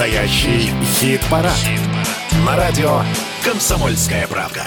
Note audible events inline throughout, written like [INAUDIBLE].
Настоящий хит-парад. Хит На радио «Комсомольская правка».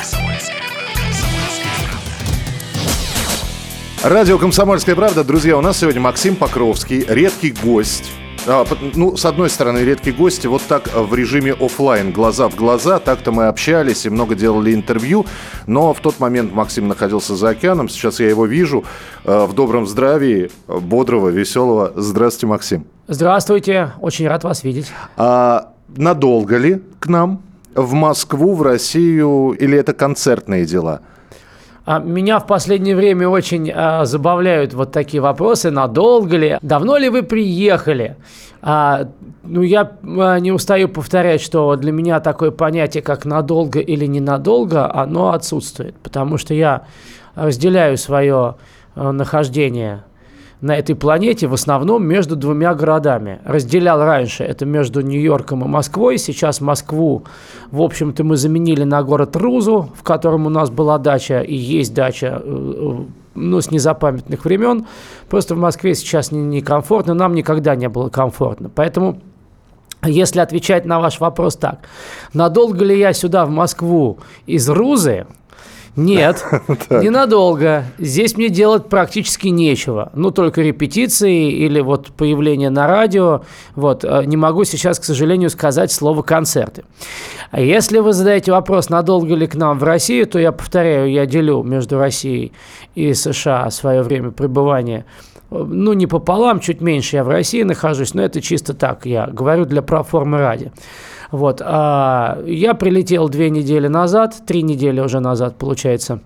Радио «Комсомольская правда». Друзья, у нас сегодня Максим Покровский, редкий гость. А, ну, с одной стороны, редкий гость, вот так в режиме офлайн, глаза в глаза, так-то мы общались и много делали интервью, но в тот момент Максим находился за океаном, сейчас я его вижу э, в добром здравии, бодрого, веселого. Здравствуйте, Максим. Здравствуйте, очень рад вас видеть. А надолго ли к нам? В Москву, в Россию или это концертные дела? А, меня в последнее время очень а, забавляют вот такие вопросы. Надолго ли? Давно ли вы приехали? А, ну, я а, не устаю повторять, что для меня такое понятие, как надолго или ненадолго, оно отсутствует. Потому что я разделяю свое а, нахождение на этой планете в основном между двумя городами. Разделял раньше это между Нью-Йорком и Москвой. Сейчас Москву, в общем-то, мы заменили на город Рузу, в котором у нас была дача и есть дача э, э, ну, с незапамятных времен. Просто в Москве сейчас некомфортно, не нам никогда не было комфортно. Поэтому если отвечать на ваш вопрос так, надолго ли я сюда, в Москву, из Рузы, нет, [LAUGHS] ненадолго. Здесь мне делать практически нечего. Ну, только репетиции или вот появление на радио. Вот, э, не могу сейчас, к сожалению, сказать слово «концерты». А если вы задаете вопрос, надолго ли к нам в Россию, то я повторяю, я делю между Россией и США свое время пребывания ну, не пополам, чуть меньше я в России нахожусь, но это чисто так, я говорю для проформы ради. Вот. А я прилетел две недели назад, три недели уже назад, получается.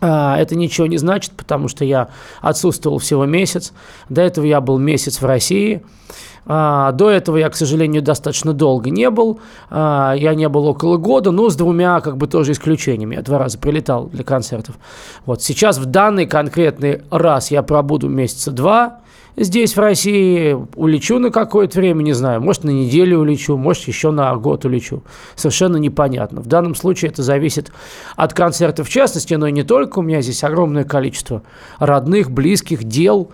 А, это ничего не значит, потому что я отсутствовал всего месяц. До этого я был месяц в России. А, до этого я, к сожалению, достаточно долго не был. А, я не был около года, но с двумя как бы тоже исключениями. Я два раза прилетал для концертов. Вот сейчас в данный конкретный раз я пробуду месяца два здесь, в России, улечу на какое-то время, не знаю, может, на неделю улечу, может, еще на год улечу. Совершенно непонятно. В данном случае это зависит от концерта в частности, но и не только. У меня здесь огромное количество родных, близких, дел,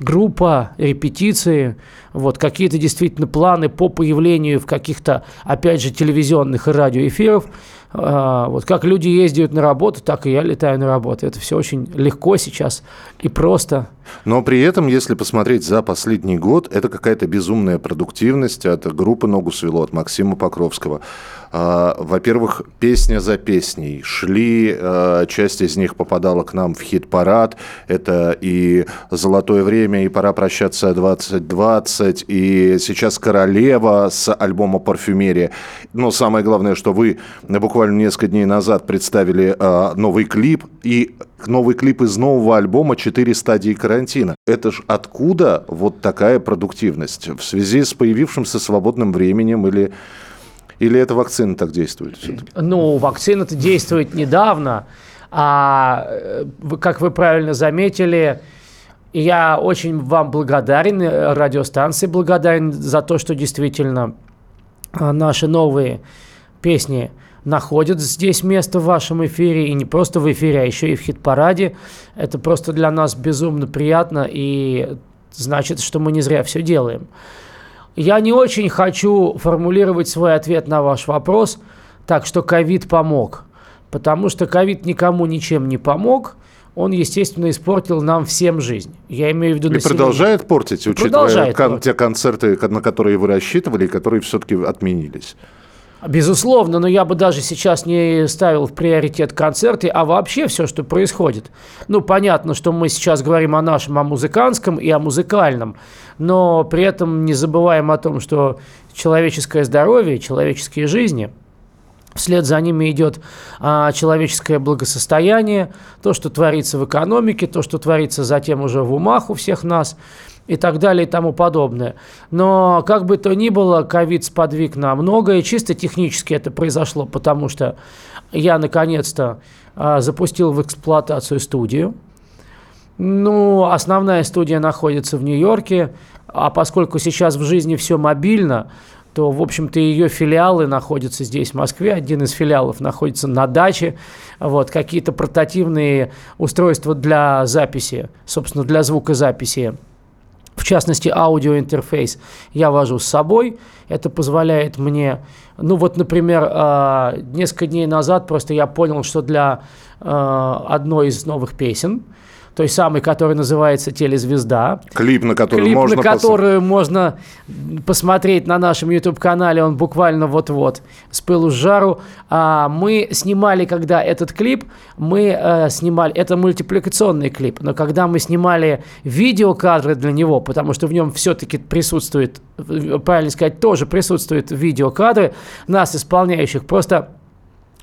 группа, репетиции, вот, какие-то действительно планы по появлению в каких-то, опять же, телевизионных и радиоэфиров. А, вот как люди ездят на работу, так и я летаю на работу. Это все очень легко сейчас и просто. Но при этом, если посмотреть за последний год, это какая-то безумная продуктивность от группы «Ногу свело», от Максима Покровского. А, во-первых, песня за песней. Шли, а, часть из них попадала к нам в хит-парад. Это и «Золотое время», и «Пора прощаться 2020», и сейчас «Королева» с альбома «Парфюмерия». Но самое главное, что вы буквально несколько дней назад представили а, новый клип, и новый клип из нового альбома «Четыре стадии карантина». Это ж откуда вот такая продуктивность? В связи с появившимся свободным временем или или это вакцина так действует? Ну, вакцина-то действует недавно. А как вы правильно заметили, я очень вам благодарен, радиостанции благодарен за то, что действительно а, наши новые песни находят здесь место в вашем эфире, и не просто в эфире, а еще и в хит-параде. Это просто для нас безумно приятно, и значит, что мы не зря все делаем. Я не очень хочу формулировать свой ответ на ваш вопрос, так что ковид помог. Потому что ковид никому ничем не помог. Он, естественно, испортил нам всем жизнь. Я имею в виду И население. продолжает портить, учитывая продолжает кон- портить. те концерты, на которые вы рассчитывали, и которые все-таки отменились. Безусловно, но я бы даже сейчас не ставил в приоритет концерты, а вообще все, что происходит. Ну, понятно, что мы сейчас говорим о нашем, о музыкантском и о музыкальном, но при этом не забываем о том, что человеческое здоровье, человеческие жизни – Вслед за ними идет а, человеческое благосостояние, то, что творится в экономике, то, что творится затем уже в умах у всех нас и так далее и тому подобное. Но как бы то ни было, ковид сподвиг на многое. Чисто технически это произошло, потому что я наконец-то а, запустил в эксплуатацию студию. Ну, основная студия находится в Нью-Йорке, а поскольку сейчас в жизни все мобильно, то, в общем-то, ее филиалы находятся здесь, в Москве. Один из филиалов находится на даче. Вот, какие-то портативные устройства для записи, собственно, для звукозаписи в частности, аудиоинтерфейс я вожу с собой. Это позволяет мне, ну вот, например, а, несколько дней назад просто я понял, что для а, одной из новых песен, той самой, которая называется «Телезвезда». Клип, на который Клип, можно... на которую можно посмотреть на нашем YouTube-канале, он буквально вот-вот, с пылу с жару. А, мы снимали, когда этот клип, мы а, снимали, это мультипликационный клип, но когда мы снимали видеокадры для него, потому что в нем все-таки присутствует, правильно сказать, тоже присутствуют видеокадры нас, исполняющих, просто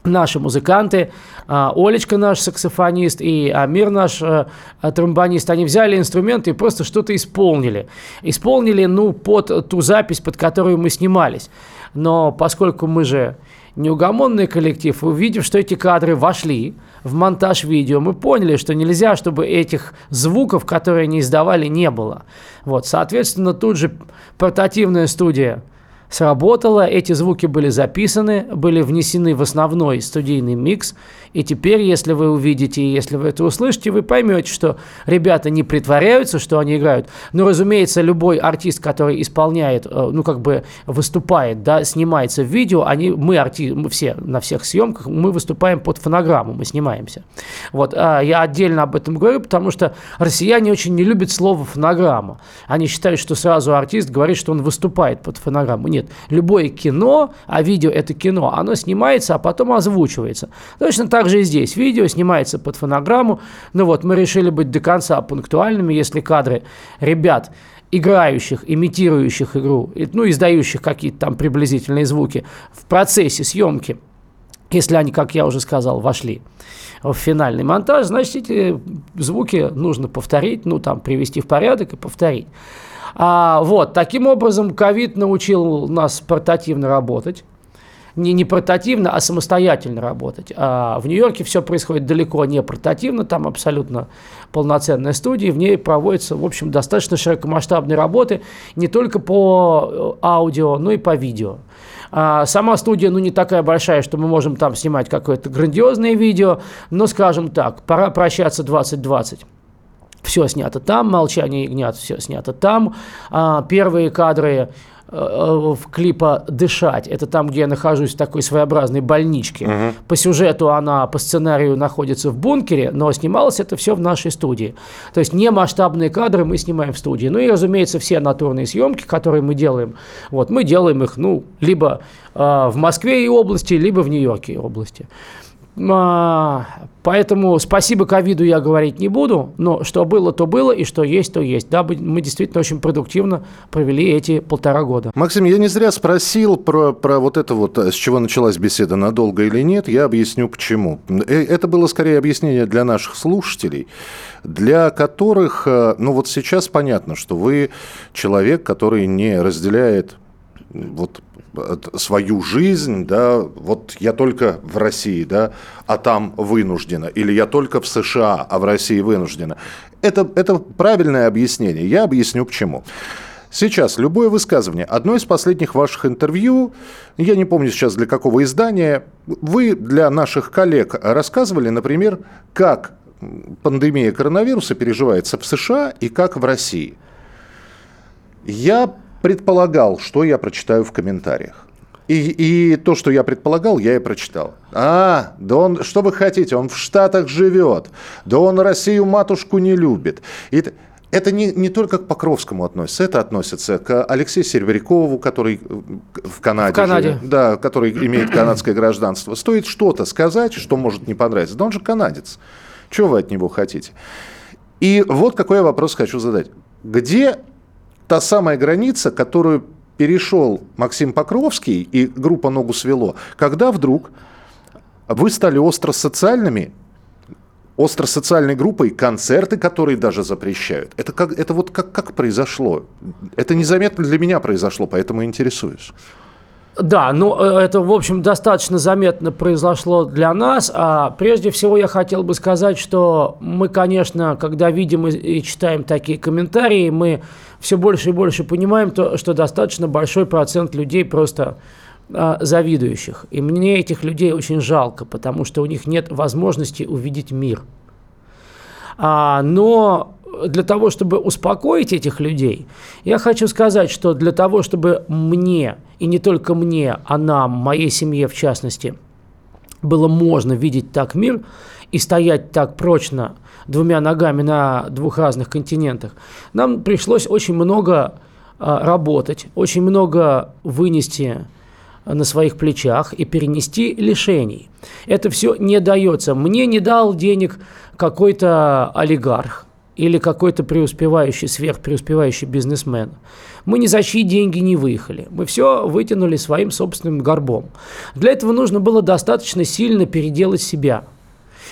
наши музыканты, а, Олечка наш саксофонист и Амир наш э, тромбонист, они взяли инструменты и просто что-то исполнили. Исполнили, ну, под ту запись, под которую мы снимались. Но поскольку мы же неугомонный коллектив, увидев, что эти кадры вошли в монтаж видео, мы поняли, что нельзя, чтобы этих звуков, которые они издавали, не было. Вот, соответственно, тут же портативная студия – сработало, эти звуки были записаны, были внесены в основной студийный микс, и теперь, если вы увидите, и если вы это услышите, вы поймете, что ребята не притворяются, что они играют. Но, разумеется, любой артист, который исполняет, э, ну, как бы выступает, да, снимается в видео, они, мы, арти, мы все на всех съемках, мы выступаем под фонограмму, мы снимаемся. Вот, а я отдельно об этом говорю, потому что россияне очень не любят слово фонограмма. Они считают, что сразу артист говорит, что он выступает под фонограмму. Нет, любое кино, а видео это кино, оно снимается, а потом озвучивается. Точно так же и здесь. Видео снимается под фонограмму. Ну вот, мы решили быть до конца пунктуальными, если кадры ребят, играющих, имитирующих игру, ну, издающих какие-то там приблизительные звуки в процессе съемки, если они, как я уже сказал, вошли в финальный монтаж, значит, эти звуки нужно повторить, ну, там, привести в порядок и повторить. А, вот, таким образом, ковид научил нас портативно работать не, не портативно, а самостоятельно работать. А в Нью-Йорке все происходит далеко не портативно, там абсолютно полноценная студия, в ней проводятся, в общем, достаточно широкомасштабные работы не только по э, аудио, но и по видео. А сама студия, ну, не такая большая, что мы можем там снимать какое-то грандиозное видео, но, скажем так, пора прощаться 2020 все снято там, «Молчание ягнят» все снято там. А, первые кадры в клипа «Дышать». Это там, где я нахожусь в такой своеобразной больничке. Угу. По сюжету она по сценарию находится в бункере, но снималось это все в нашей студии. То есть не масштабные кадры мы снимаем в студии. Ну и, разумеется, все натурные съемки, которые мы делаем, вот мы делаем их, ну, либо э, в Москве и области, либо в Нью-Йорке и области. А, поэтому спасибо ковиду я говорить не буду, но что было, то было, и что есть, то есть. Да, мы действительно очень продуктивно провели эти полтора года. Максим, я не зря спросил про, про вот это вот, с чего началась беседа, надолго или нет, я объясню почему. Э, это было скорее объяснение для наших слушателей, для которых, э, ну вот сейчас понятно, что вы человек, который не разделяет вот свою жизнь, да, вот я только в России, да, а там вынуждена, или я только в США, а в России вынуждена. Это, это правильное объяснение. Я объясню почему. Сейчас любое высказывание, одно из последних ваших интервью, я не помню сейчас для какого издания, вы для наших коллег рассказывали, например, как пандемия коронавируса переживается в США и как в России. Я предполагал, что я прочитаю в комментариях. И, и то, что я предполагал, я и прочитал. А, да он, что вы хотите, он в Штатах живет. Да он Россию матушку не любит. И это не, не только к Покровскому относится, это относится к Алексею Серебрякову, который в Канаде, в Канаде. Живет, да, который имеет канадское гражданство. Стоит что-то сказать, что может не понравиться. Да он же канадец. Чего вы от него хотите? И вот какой я вопрос хочу задать. Где та самая граница, которую перешел Максим Покровский и группа «Ногу свело», когда вдруг вы стали остросоциальными, остросоциальной группой, концерты, которые даже запрещают. Это, как, это вот как, как произошло? Это незаметно для меня произошло, поэтому интересуюсь. Да, ну э, это, в общем, достаточно заметно произошло для нас. А прежде всего я хотел бы сказать, что мы, конечно, когда видим и читаем такие комментарии, мы все больше и больше понимаем, то, что достаточно большой процент людей просто а, завидующих. И мне этих людей очень жалко, потому что у них нет возможности увидеть мир. А, но для того, чтобы успокоить этих людей, я хочу сказать, что для того, чтобы мне, и не только мне, а нам, моей семье в частности, было можно видеть так мир и стоять так прочно двумя ногами на двух разных континентах, нам пришлось очень много а, работать, очень много вынести на своих плечах и перенести лишений. Это все не дается. Мне не дал денег какой-то олигарх или какой-то преуспевающий, сверхпреуспевающий бизнесмен. Мы ни за чьи деньги не выехали. Мы все вытянули своим собственным горбом. Для этого нужно было достаточно сильно переделать себя.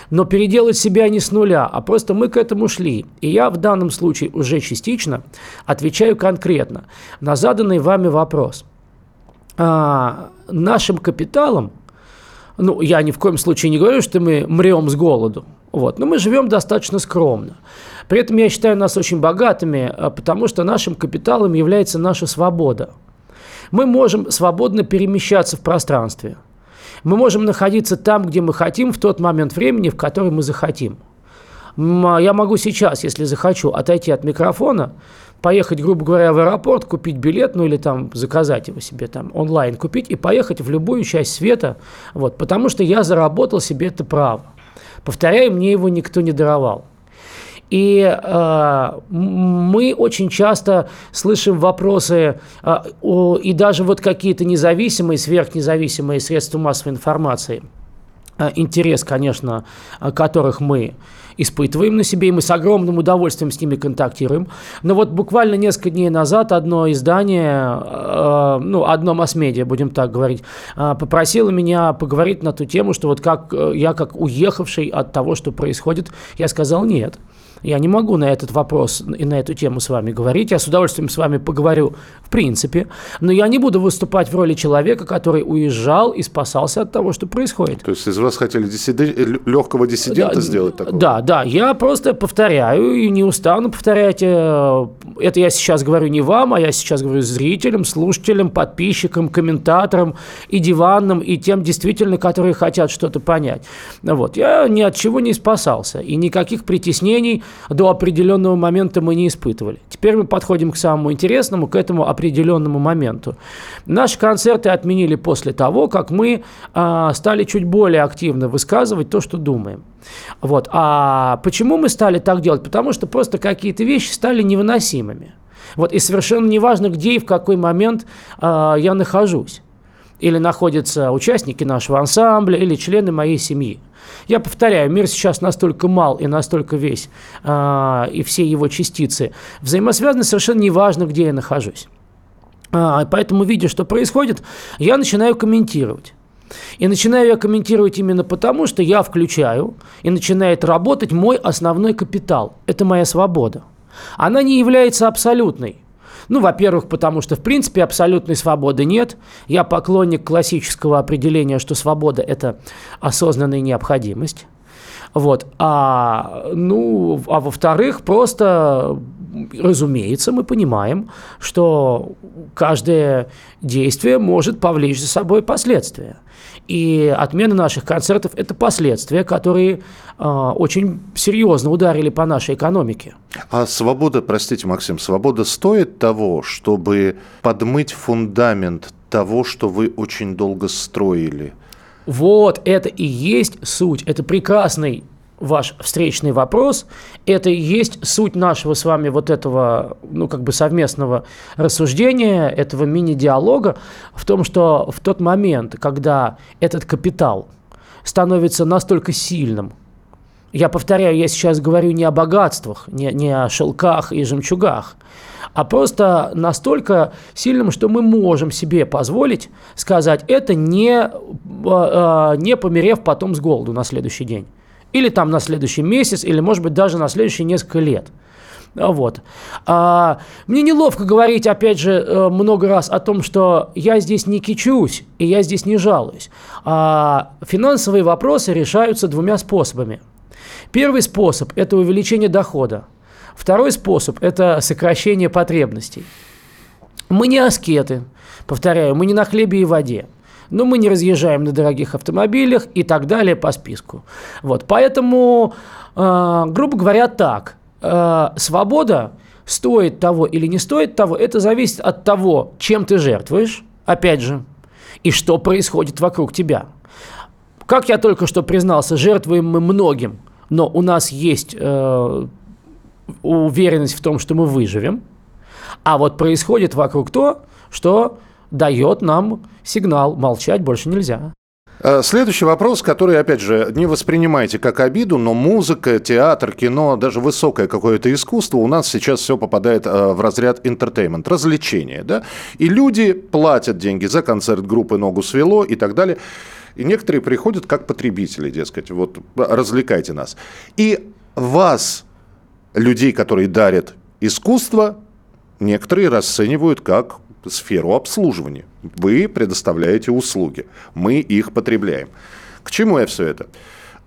Но переделать себя не с нуля, а просто мы к этому шли. И я в данном случае уже частично отвечаю конкретно на заданный вами вопрос – а, нашим капиталом, ну, я ни в коем случае не говорю, что мы мрем с голоду, вот, но мы живем достаточно скромно. При этом я считаю нас очень богатыми, а, потому что нашим капиталом является наша свобода. Мы можем свободно перемещаться в пространстве. Мы можем находиться там, где мы хотим, в тот момент времени, в который мы захотим. Я могу сейчас, если захочу, отойти от микрофона, поехать, грубо говоря, в аэропорт, купить билет, ну или там заказать его себе там онлайн купить и поехать в любую часть света, вот, потому что я заработал себе это право. Повторяю, мне его никто не даровал. И э, мы очень часто слышим вопросы, э, о, и даже вот какие-то независимые, сверхнезависимые средства массовой информации, э, интерес, конечно, которых мы испытываем на себе, и мы с огромным удовольствием с ними контактируем. Но вот буквально несколько дней назад одно издание, э, ну, одно масс-медиа, будем так говорить, э, попросило меня поговорить на ту тему, что вот как э, я, как уехавший от того, что происходит, я сказал нет. Я не могу на этот вопрос и на эту тему с вами говорить. Я с удовольствием с вами поговорю в принципе, но я не буду выступать в роли человека, который уезжал и спасался от того, что происходит. То есть из вас хотели диссиден... легкого диссидента да, сделать такое? Да, да. Я просто повторяю и не устану повторять. Э, это я сейчас говорю не вам, а я сейчас говорю зрителям, слушателям, подписчикам, комментаторам и диванным, и тем действительно, которые хотят что-то понять. Вот. Я ни от чего не спасался. И никаких притеснений до определенного момента мы не испытывали. Теперь мы подходим к самому интересному, к этому определенному моменту. Наши концерты отменили после того, как мы э, стали чуть более активно высказывать то, что думаем. Вот. А почему мы стали так делать? Потому что просто какие-то вещи стали невыносимыми. Вот. И совершенно неважно, где и в какой момент э, я нахожусь или находятся участники нашего ансамбля, или члены моей семьи. Я повторяю, мир сейчас настолько мал и настолько весь, э, и все его частицы взаимосвязаны, совершенно неважно, где я нахожусь. А, поэтому, видя, что происходит, я начинаю комментировать. И начинаю я комментировать именно потому, что я включаю и начинает работать мой основной капитал. Это моя свобода. Она не является абсолютной. Ну, во-первых, потому что, в принципе, абсолютной свободы нет. Я поклонник классического определения, что свобода – это осознанная необходимость. Вот. А, ну, а во-вторых, просто, разумеется, мы понимаем, что каждое действие может повлечь за собой последствия. И отмена наших концертов – это последствия, которые э, очень серьезно ударили по нашей экономике. А свобода, простите, Максим, свобода стоит того, чтобы подмыть фундамент того, что вы очень долго строили? Вот это и есть суть. Это прекрасный ваш встречный вопрос. Это и есть суть нашего с вами вот этого, ну, как бы совместного рассуждения, этого мини-диалога в том, что в тот момент, когда этот капитал становится настолько сильным, я повторяю, я сейчас говорю не о богатствах, не, не о шелках и жемчугах, а просто настолько сильным, что мы можем себе позволить сказать это, не, э, э, не померев потом с голоду на следующий день или там на следующий месяц, или, может быть, даже на следующие несколько лет. Вот. А, мне неловко говорить, опять же, э, много раз о том, что я здесь не кичусь и я здесь не жалуюсь. А, финансовые вопросы решаются двумя способами. Первый способ – это увеличение дохода. Второй способ – это сокращение потребностей. Мы не аскеты, повторяю, мы не на хлебе и воде но мы не разъезжаем на дорогих автомобилях и так далее по списку. Вот, поэтому, э, грубо говоря, так. э, свобода стоит того или не стоит того, это зависит от того, чем ты жертвуешь, опять же, и что происходит вокруг тебя. Как я только что признался, жертвуем мы многим, но у нас есть э, уверенность в том, что мы выживем, а вот происходит вокруг то, что дает нам сигнал, молчать больше нельзя. Э, следующий вопрос, который, опять же, не воспринимайте как обиду, но музыка, театр, кино, даже высокое какое-то искусство у нас сейчас все попадает э, в разряд entertainment, развлечения, да? И люди платят деньги за концерт группы «Ногу свело» и так далее. И некоторые приходят как потребители, дескать, вот развлекайте нас. И вас, людей, которые дарят искусство, некоторые расценивают как сферу обслуживания. Вы предоставляете услуги, мы их потребляем. К чему я все это?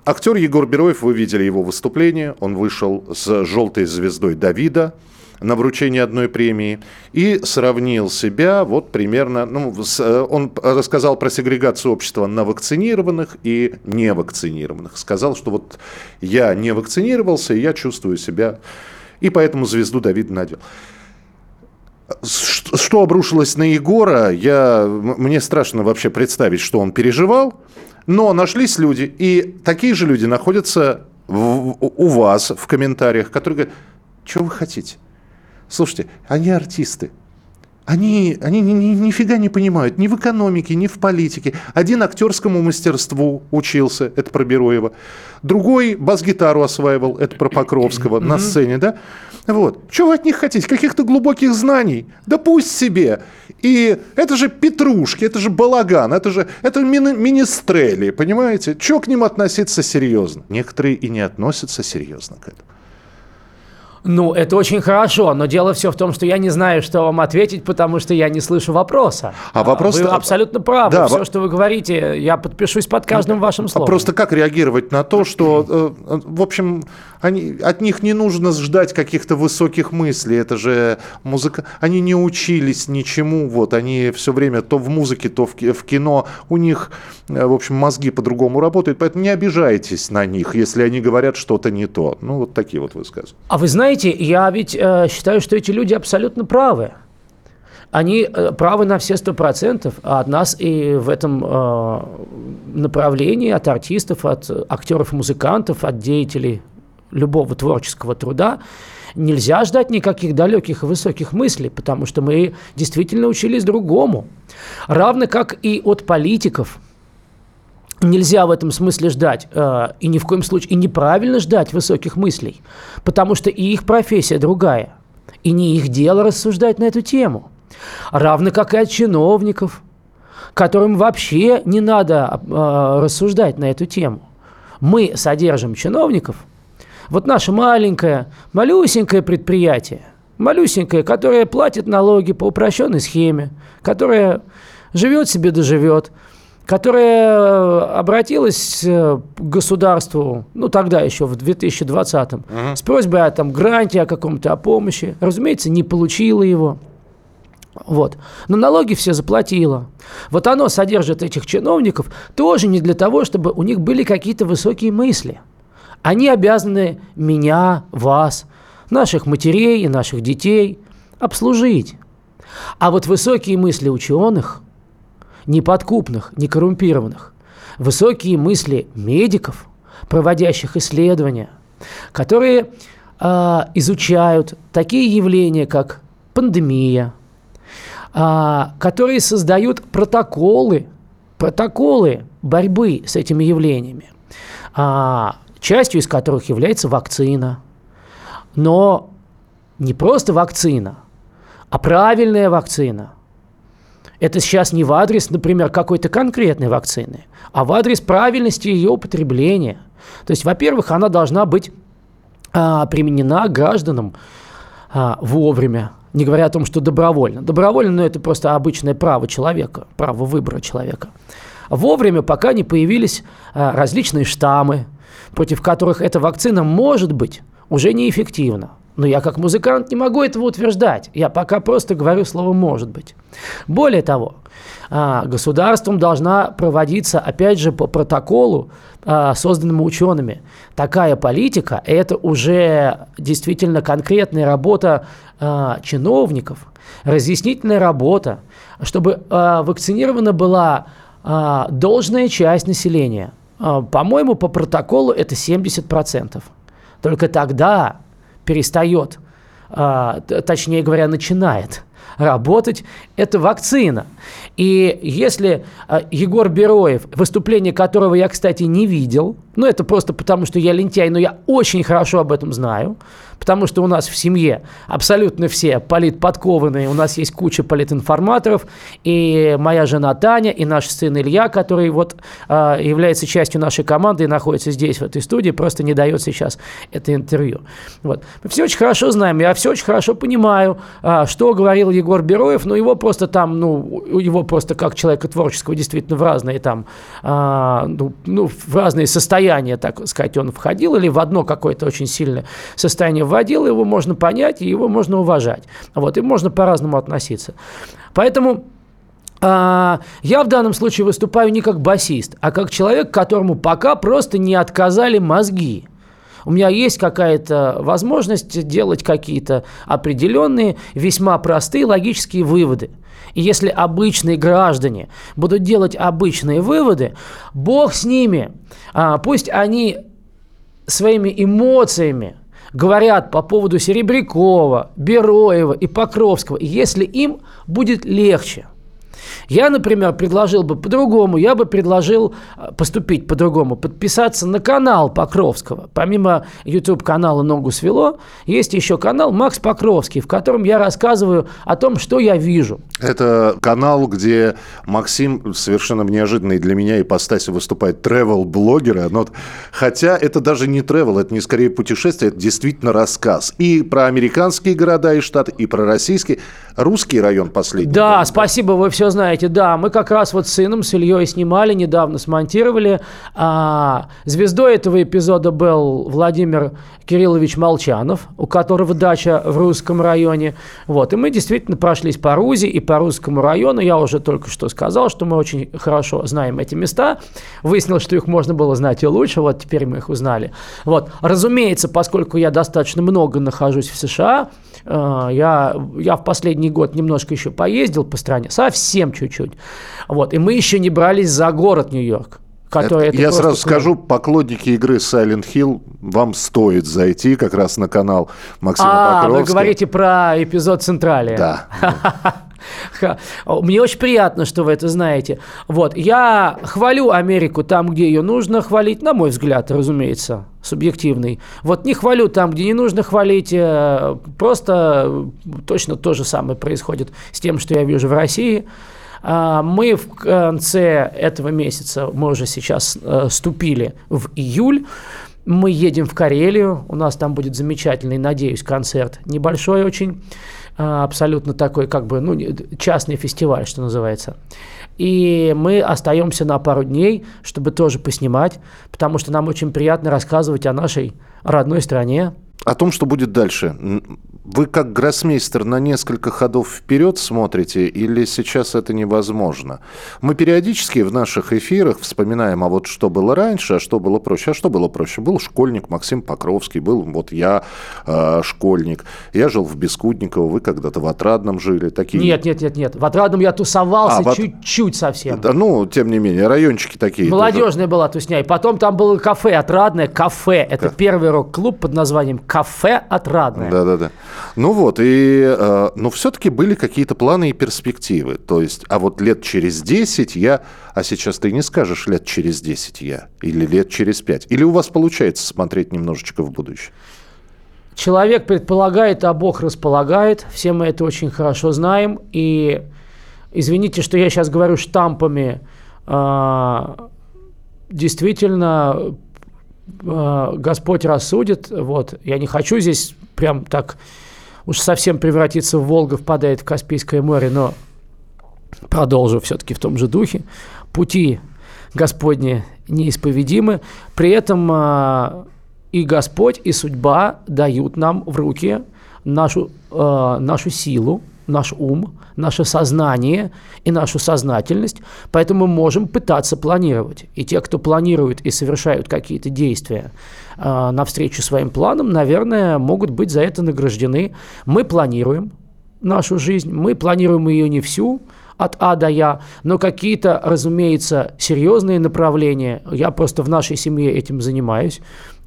Актер Егор Бероев, вы видели его выступление, он вышел с желтой звездой Давида на вручение одной премии и сравнил себя вот примерно, ну, с, э, он рассказал про сегрегацию общества на вакцинированных и невакцинированных. Сказал, что вот я не вакцинировался, и я чувствую себя, и поэтому звезду Давида надел. Что обрушилось на Егора, я, мне страшно вообще представить, что он переживал. Но нашлись люди, и такие же люди находятся в, у вас в комментариях, которые говорят, что вы хотите? Слушайте, они артисты. Они, они ни, ни, нифига не понимают ни в экономике, ни в политике. Один актерскому мастерству учился, это про Бероева. Другой бас-гитару осваивал, это про Покровского на сцене, да? Вот. Что вы от них хотите? Каких-то глубоких знаний? Да пусть себе. И это же петрушки, это же балаган, это же это мини министрели, понимаете? Что к ним относиться серьезно? Некоторые и не относятся серьезно к этому. Ну, это очень хорошо, но дело все в том, что я не знаю, что вам ответить, потому что я не слышу вопроса. А вопрос... Вы абсолютно правы. Да, все, что вы говорите, я подпишусь под каждым вашим а словом. Просто как реагировать на то, что, э, в общем, они, от них не нужно ждать каких-то высоких мыслей. Это же музыка... Они не учились ничему. Вот, они все время то в музыке, то в кино. У них, э, в общем, мозги по-другому работают. Поэтому не обижайтесь на них, если они говорят что-то не то. Ну, вот такие вот высказывания. А вы знаете, знаете, я ведь э, считаю, что эти люди абсолютно правы. Они э, правы на все сто процентов, а от нас и в этом э, направлении, от артистов, от актеров, музыкантов, от деятелей любого творческого труда, нельзя ждать никаких далеких и высоких мыслей, потому что мы действительно учились другому. Равно как и от политиков – нельзя в этом смысле ждать, э, и ни в коем случае, и неправильно ждать высоких мыслей, потому что и их профессия другая, и не их дело рассуждать на эту тему. Равно как и от чиновников, которым вообще не надо э, рассуждать на эту тему. Мы содержим чиновников, вот наше маленькое, малюсенькое предприятие, малюсенькое, которое платит налоги по упрощенной схеме, которое живет себе доживет, которая э, обратилась э, к государству, ну тогда еще в 2020-м, uh-huh. с просьбой о там, гранте, о каком-то о помощи. Разумеется, не получила его. Вот. Но налоги все заплатила. Вот оно содержит этих чиновников тоже не для того, чтобы у них были какие-то высокие мысли. Они обязаны меня, вас, наших матерей и наших детей обслужить. А вот высокие мысли ученых – неподкупных, не коррумпированных. Высокие мысли медиков, проводящих исследования, которые э, изучают такие явления, как пандемия, э, которые создают протоколы, протоколы борьбы с этими явлениями, э, частью из которых является вакцина. Но не просто вакцина, а правильная вакцина – это сейчас не в адрес, например, какой-то конкретной вакцины, а в адрес правильности ее употребления. То есть, во-первых, она должна быть а, применена гражданам а, вовремя, не говоря о том, что добровольно. Добровольно, но ну, это просто обычное право человека, право выбора человека. Вовремя, пока не появились а, различные штаммы, против которых эта вакцина может быть уже неэффективна. Но я как музыкант не могу этого утверждать. Я пока просто говорю слово «может быть». Более того, а, государством должна проводиться, опять же, по протоколу, а, созданному учеными. Такая политика – это уже действительно конкретная работа а, чиновников, разъяснительная работа, чтобы вакцинирована была должная часть населения. По-моему, по протоколу это 70%. Только тогда перестает, точнее говоря, начинает работать, это вакцина. И если э, Егор Бероев, выступление которого я, кстати, не видел, ну это просто потому, что я лентяй, но я очень хорошо об этом знаю, потому что у нас в семье абсолютно все политподкованные, у нас есть куча политинформаторов, и моя жена Таня, и наш сын Илья, который вот э, является частью нашей команды и находится здесь, в этой студии, просто не дает сейчас это интервью. Вот. Мы все очень хорошо знаем, я все очень хорошо понимаю, э, что говорил Егор Бероев, но его просто там, ну, его просто как человека творческого действительно в разные там, э, ну, ну, в разные состояния, так сказать, он входил, или в одно какое-то очень сильное состояние вводил, его можно понять, и его можно уважать. Вот, и можно по-разному относиться. Поэтому а, я в данном случае выступаю не как басист, а как человек, которому пока просто не отказали мозги. У меня есть какая-то возможность делать какие-то определенные, весьма простые логические выводы. И если обычные граждане будут делать обычные выводы, Бог с ними. А, пусть они своими эмоциями говорят по поводу Серебрякова, Бероева и Покровского, если им будет легче – я, например, предложил бы по-другому, я бы предложил э, поступить по-другому, подписаться на канал Покровского. Помимо YouTube-канала «Ногу свело», есть еще канал «Макс Покровский», в котором я рассказываю о том, что я вижу. Это канал, где Максим совершенно неожиданный для меня ипостаси выступает тревел-блогера. Но, хотя это даже не тревел, это не скорее путешествие, это действительно рассказ. И про американские города и штаты, и про российские. Русский район последний. Да, спасибо, вы все знаете. Да, мы как раз вот с сыном, с Ильей снимали, недавно смонтировали. А, звездой этого эпизода был Владимир Кириллович Молчанов, у которого дача в русском районе. Вот, и мы действительно прошлись по Рузе и по русскому району. Я уже только что сказал, что мы очень хорошо знаем эти места. Выяснилось, что их можно было знать и лучше. Вот теперь мы их узнали. Вот, разумеется, поскольку я достаточно много нахожусь в США, э, я, я в последний год немножко еще поездил по стране, совсем чуть-чуть. Вот, и мы еще не брались за город Нью-Йорк. Который это, это я сразу клуб. скажу, поклонники игры Silent Hill, вам стоит зайти как раз на канал Максима а, Покровского. вы говорите про эпизод Централия. Да. [LAUGHS] Мне очень приятно, что вы это знаете. Вот, я хвалю Америку там, где ее нужно хвалить, на мой взгляд, разумеется, субъективный. Вот не хвалю там, где не нужно хвалить, э, просто точно то же самое происходит с тем, что я вижу в России. А, мы в конце этого месяца, мы уже сейчас э, ступили в июль, мы едем в Карелию, у нас там будет замечательный, надеюсь, концерт, небольшой очень, абсолютно такой, как бы, ну, частный фестиваль, что называется. И мы остаемся на пару дней, чтобы тоже поснимать, потому что нам очень приятно рассказывать о нашей родной стране. О том, что будет дальше. Вы как гроссмейстер на несколько ходов вперед смотрите или сейчас это невозможно? Мы периодически в наших эфирах вспоминаем, а вот что было раньше, а что было проще. А что было проще? Был школьник Максим Покровский, был вот я э, школьник. Я жил в Бескудниково, вы когда-то в Отрадном жили. Такие... Нет, нет, нет, нет. В Отрадном я тусовался а, чуть-чуть совсем. Да, ну, тем не менее, райончики такие. Молодежная тоже. была тусня. И потом там было кафе Отрадное, кафе. Это первый рок-клуб под названием Кафе Отрадное. Да-да-да. Ну вот, и, э, но все-таки были какие-то планы и перспективы. То есть, а вот лет через 10 я, а сейчас ты не скажешь лет через 10 я, или лет через 5. Или у вас получается смотреть немножечко в будущее? Человек предполагает, а Бог располагает. Все мы это очень хорошо знаем. И извините, что я сейчас говорю штампами. Э, действительно, э, Господь рассудит. Вот. Я не хочу здесь прям так уж совсем превратиться в Волга, впадает в Каспийское море, но продолжу все-таки в том же духе. Пути Господни неисповедимы. При этом а, и Господь, и судьба дают нам в руки нашу, э, нашу силу, наш ум, наше сознание и нашу сознательность, поэтому мы можем пытаться планировать. И те, кто планирует и совершают какие-то действия э, навстречу своим планам, наверное, могут быть за это награждены. Мы планируем нашу жизнь, мы планируем ее не всю, от А до Я, но какие-то, разумеется, серьезные направления. Я просто в нашей семье этим занимаюсь.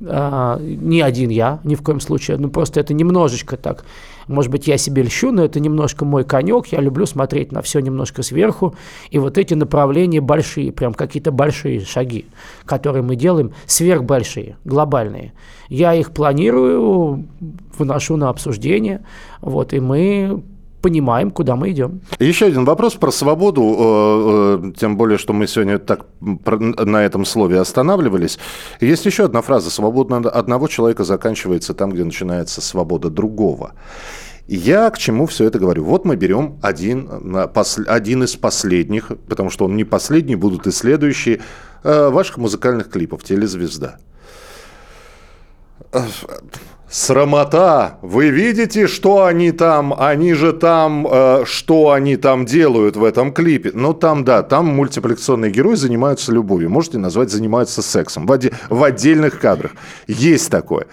А, не один я, ни в коем случае. Ну, просто это немножечко так. Может быть, я себе льщу, но это немножко мой конек. Я люблю смотреть на все немножко сверху. И вот эти направления большие, прям какие-то большие шаги, которые мы делаем, сверхбольшие, глобальные. Я их планирую, выношу на обсуждение. Вот, и мы понимаем, куда мы идем. Еще один вопрос про свободу, э, э, тем более, что мы сегодня так на этом слове останавливались. Есть еще одна фраза «свобода одного человека заканчивается там, где начинается свобода другого». Я к чему все это говорю? Вот мы берем один, один из последних, потому что он не последний, будут и следующие, э, ваших музыкальных клипов «Телезвезда». Срамота! Вы видите, что они там? Они же там, э, что они там делают в этом клипе? Ну, там, да, там мультипликационные герои занимаются любовью. Можете назвать занимаются сексом в, оде- в отдельных кадрах. Есть такое.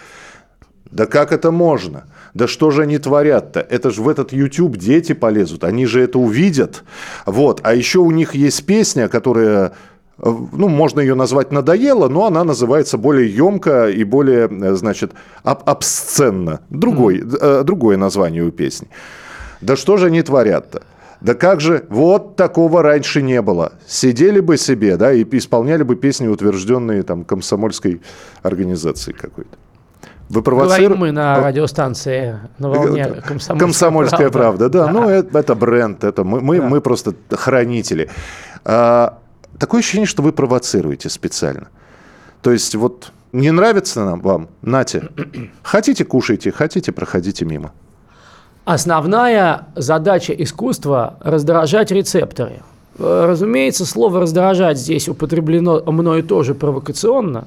Да как это можно? Да что же они творят-то? Это же в этот YouTube дети полезут, они же это увидят. Вот. А еще у них есть песня, которая ну, можно ее назвать надоело, но она называется более емко и более, э, значит, об обсценно. Другой, mm. другое название у песни. Да что же они творят-то? Да как же, вот такого раньше не было. Сидели бы себе, да, и исполняли бы песни, утвержденные там комсомольской организацией какой-то. Вы провоцируете... Говорим мы на радиостанции на волне «Комсомольская, комсомольская правда». правда. Да, да. ну это, это бренд, это мы, мы, да. мы просто хранители. А, такое ощущение, что вы провоцируете специально. То есть вот не нравится нам вам, нате, [CLEARS THROAT] хотите кушайте, хотите проходите мимо. Основная задача искусства – раздражать рецепторы. Разумеется, слово «раздражать» здесь употреблено мною тоже провокационно.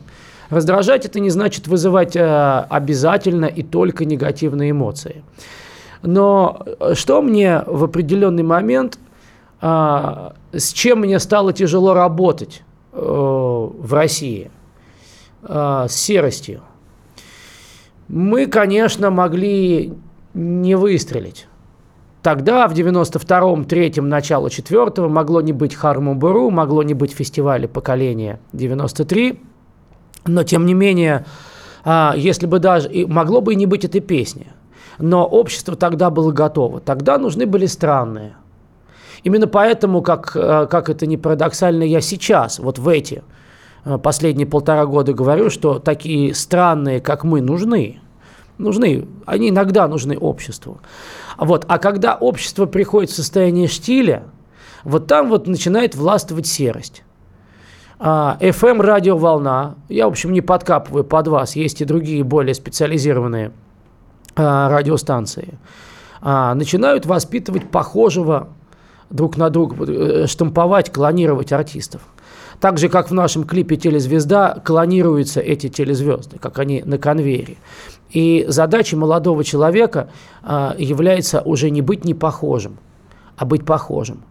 Раздражать – это не значит вызывать э, обязательно и только негативные эмоции. Но что мне в определенный момент – а, с чем мне стало тяжело работать э, в России? А, с серостью. Мы, конечно, могли не выстрелить. Тогда, в 92-м, 3-м, начало 4 могло не быть Харму-Буру, могло не быть фестиваля поколения 93, но, тем не менее, а, если бы даже... Могло бы и не быть этой песни. Но общество тогда было готово. Тогда нужны были странные, Именно поэтому, как, э, как это не парадоксально, я сейчас, вот в эти э, последние полтора года говорю, что такие странные, как мы, нужны. Нужны. Они иногда нужны обществу. Вот. А когда общество приходит в состояние штиля, вот там вот начинает властвовать серость. FM а, радиоволна, я, в общем, не подкапываю под вас, есть и другие более специализированные а, радиостанции, а, начинают воспитывать похожего друг на друга, э, штамповать, клонировать артистов. Так же, как в нашем клипе «Телезвезда» клонируются эти телезвезды, как они на конвейере. И задача молодого человека а, является уже не быть не похожим, а быть похожим.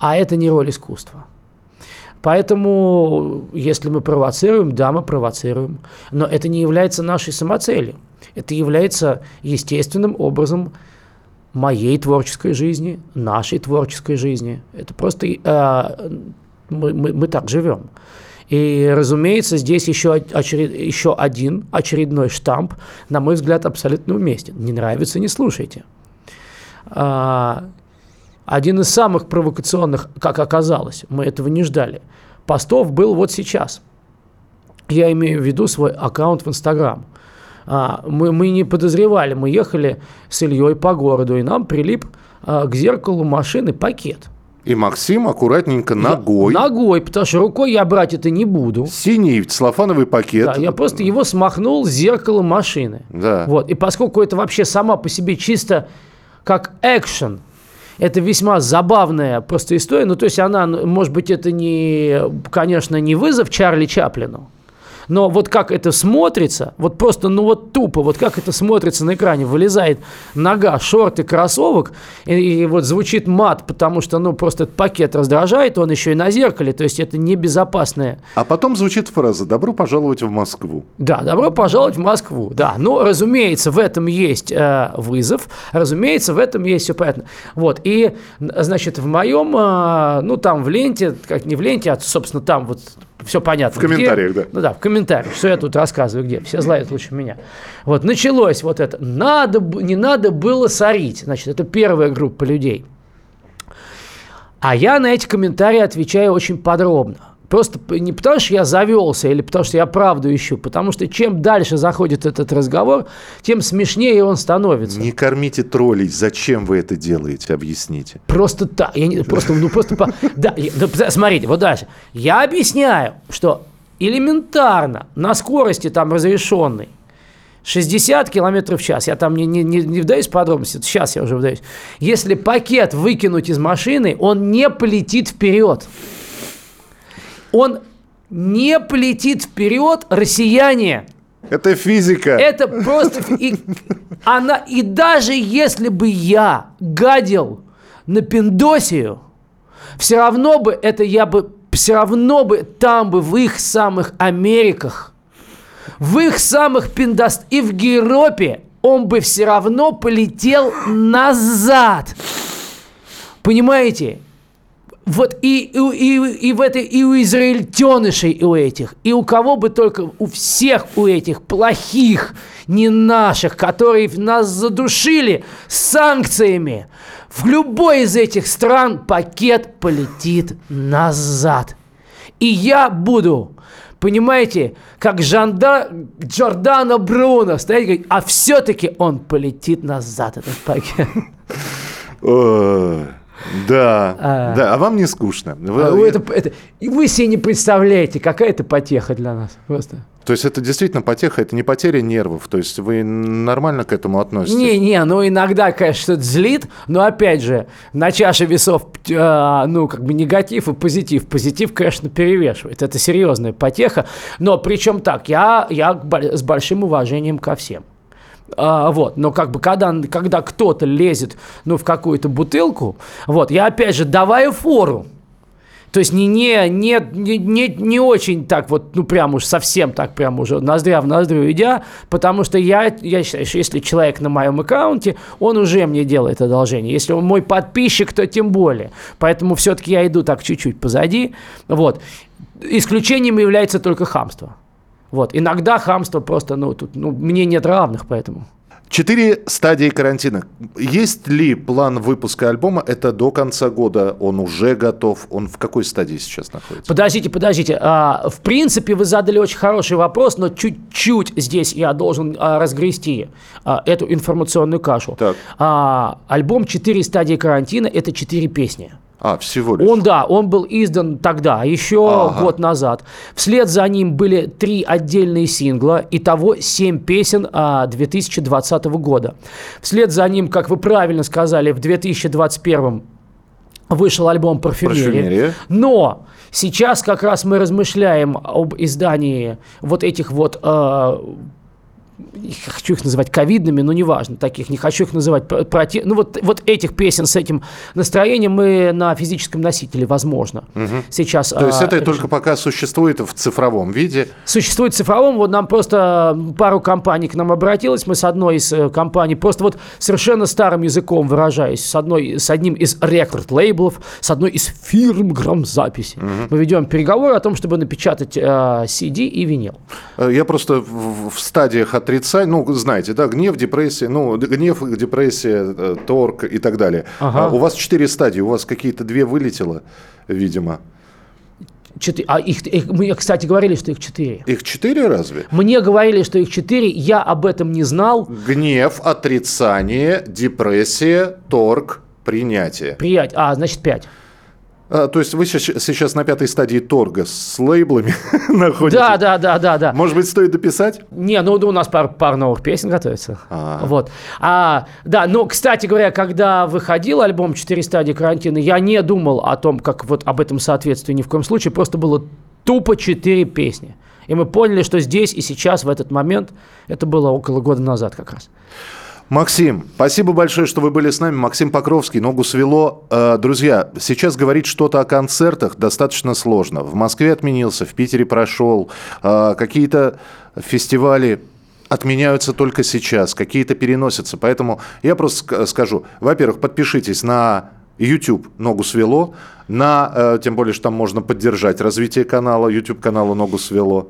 А это не роль искусства. Поэтому, если мы провоцируем, да, мы провоцируем. Но это не является нашей самоцелью. Это является естественным образом моей творческой жизни, нашей творческой жизни. Это просто э, мы, мы, мы так живем. И, разумеется, здесь еще, очеред, еще один очередной штамп, на мой взгляд, абсолютно уместен. Не нравится, не слушайте. А, один из самых провокационных, как оказалось, мы этого не ждали, постов был вот сейчас. Я имею в виду свой аккаунт в Инстаграм – а, мы, мы не подозревали, мы ехали с Ильей по городу, и нам прилип а, к зеркалу машины пакет. И Максим аккуратненько ногой. Я, ногой, потому что рукой я брать это не буду. Синий целлофановый пакет. Да, я просто его смахнул с зеркала машины. Да. Вот. И поскольку это вообще сама по себе чисто как экшен, это весьма забавная просто история. Ну, то есть она, может быть, это не, конечно, не вызов Чарли Чаплину, Но вот как это смотрится, вот просто, ну вот тупо, вот как это смотрится на экране, вылезает нога, шорты, кроссовок, и, и вот звучит мат, потому что, ну, просто этот пакет раздражает, он еще и на зеркале, то есть это небезопасное. А потом звучит фраза «Добро пожаловать в Москву». Да, добро пожаловать в Москву, да. Ну, разумеется, в этом есть э, вызов, разумеется, в этом есть все понятно. Вот, и, значит, в моем, э, ну, там в ленте, как не в ленте, а, собственно, там вот все понятно. В комментариях, где, да. Ну да, в комментариях, что я тут рассказываю, где. Все знают лучше меня. Вот, началось вот это. Надо, не надо было сорить. Значит, это первая группа людей. А я на эти комментарии отвечаю очень подробно. Просто не потому, что я завелся или потому, что я правду ищу, потому что чем дальше заходит этот разговор, тем смешнее он становится. Не кормите троллей. Зачем вы это делаете? Объясните. Просто так. Я не, просто, ну просто... По, да, я, да, смотрите, вот дальше. Я объясняю, что элементарно на скорости там разрешенной 60 километров в час, я там не, не, не, не вдаюсь в подробности, сейчас я уже вдаюсь. Если пакет выкинуть из машины, он не полетит вперед он не полетит вперед, россияне. Это физика. Это просто... И, она, и даже если бы я гадил на Пиндосию, все равно бы это я бы... Все равно бы там бы в их самых Америках, в их самых Пиндост... И в Геропе он бы все равно полетел назад. Понимаете? Вот и, и, и, и в этой, и у израильтенышей, и у этих, и у кого бы только, у всех у этих плохих, не наших, которые нас задушили санкциями, в любой из этих стран пакет полетит назад. И я буду, понимаете, как Жанда, Джордано Бруно стоять и говорить, а все-таки он полетит назад, этот пакет. Да, а, да, а вам не скучно. Вы, а, это, это, вы себе не представляете, какая это потеха для нас просто. То есть это действительно потеха, это не потеря нервов, то есть вы нормально к этому относитесь? Не-не, ну иногда, конечно, это злит, но опять же, на чаше весов, э, ну как бы негатив и позитив. Позитив, конечно, перевешивает, это серьезная потеха, но причем так, я, я с большим уважением ко всем. А, вот, но как бы когда, когда кто-то лезет, ну, в какую-то бутылку, вот, я опять же давай фору. То есть не, не, не, не, не очень так вот, ну прям уж совсем так прям уже ноздря в ноздрю идя, потому что я, я считаю, что если человек на моем аккаунте, он уже мне делает одолжение. Если он мой подписчик, то тем более. Поэтому все-таки я иду так чуть-чуть позади. Вот. Исключением является только хамство. Вот. Иногда хамство просто, ну, тут, ну, мне нет равных, поэтому. Четыре стадии карантина. Есть ли план выпуска альбома? Это до конца года. Он уже готов. Он в какой стадии сейчас находится? Подождите, подождите. А, в принципе, вы задали очень хороший вопрос, но чуть-чуть здесь я должен а, разгрести а, эту информационную кашу. Так. А, альбом «Четыре стадии карантина» — это четыре песни. А, всего лишь. Он, да, он был издан тогда, еще ага. год назад. Вслед за ним были три отдельные сингла, и того семь песен а, 2020 года. Вслед за ним, как вы правильно сказали, в 2021 вышел альбом «Парфюмерия». «Парфюмерия». Но сейчас как раз мы размышляем об издании вот этих вот э, хочу их называть ковидными, но неважно, таких, не хочу их называть проти... Ну вот, вот этих песен с этим настроением мы на физическом носителе, возможно, угу. сейчас. То есть а, это решим. только пока существует в цифровом виде? Существует в цифровом, вот нам просто пару компаний к нам обратилось, мы с одной из э, компаний, просто вот совершенно старым языком выражаясь, с, одной, с одним из рекорд-лейблов, с одной из фирм грамзаписи. Угу. Мы ведем переговоры о том, чтобы напечатать э, CD и винил. Э, я просто в, в стадиях от отрицание, ну, знаете, да, гнев, депрессия, ну, гнев, депрессия, э, торг и так далее. Ага. А у вас четыре стадии, у вас какие-то две вылетело, видимо. Четыре. А их, их, мы, кстати, говорили, что их четыре. Их четыре разве? Мне говорили, что их четыре, я об этом не знал. Гнев, отрицание, депрессия, торг, принятие. Принятие. А, значит, пять. А, то есть вы сейчас на пятой стадии торга с лейблами [LAUGHS] находитесь? Да, да, да, да, да. Может быть, стоит дописать? Не, ну у нас пара пар новых песен готовится. А-а-а. Вот. А, да, но, кстати говоря, когда выходил альбом «Четыре стадии карантина», я не думал о том, как вот об этом соответствии ни в коем случае, просто было тупо четыре песни. И мы поняли, что здесь и сейчас, в этот момент, это было около года назад как раз. Максим, спасибо большое, что вы были с нами. Максим Покровский, ногу свело. Э, друзья, сейчас говорить что-то о концертах достаточно сложно. В Москве отменился, в Питере прошел. Э, какие-то фестивали отменяются только сейчас, какие-то переносятся. Поэтому я просто скажу, во-первых, подпишитесь на YouTube «Ногу свело», на, э, тем более, что там можно поддержать развитие канала, YouTube канала «Ногу свело».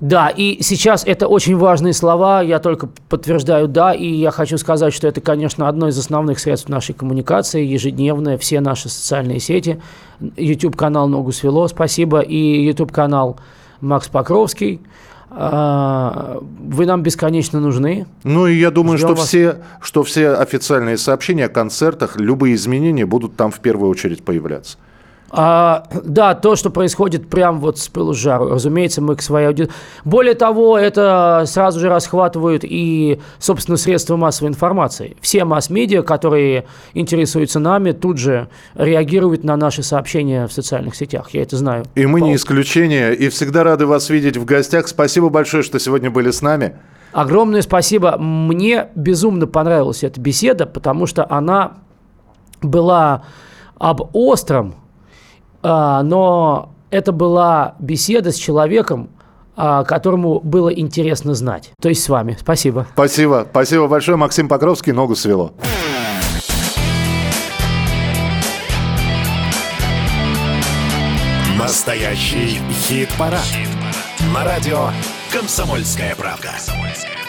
Да, и сейчас это очень важные слова, я только подтверждаю «да», и я хочу сказать, что это, конечно, одно из основных средств нашей коммуникации, ежедневное, все наши социальные сети, YouTube-канал «Ногу свело», спасибо, и YouTube-канал Макс Покровский, а, вы нам бесконечно нужны. Ну и я думаю, что все, что все официальные сообщения о концертах, любые изменения будут там в первую очередь появляться. А, да, то, что происходит прямо вот с пылу жару. Разумеется, мы к своей аудитории... Более того, это сразу же расхватывают и, собственно, средства массовой информации. Все масс-медиа, которые интересуются нами, тут же реагируют на наши сообщения в социальных сетях. Я это знаю. И мы Пол... не исключение. И всегда рады вас видеть в гостях. Спасибо большое, что сегодня были с нами. Огромное спасибо. Мне безумно понравилась эта беседа, потому что она была об остром, но это была беседа с человеком, а, которому было интересно знать. То есть с вами. Спасибо. Спасибо. Спасибо большое. Максим Покровский. Ногу свело. Настоящий хит-парад. Хит На радио «Комсомольская правка». «Комсомольская правка».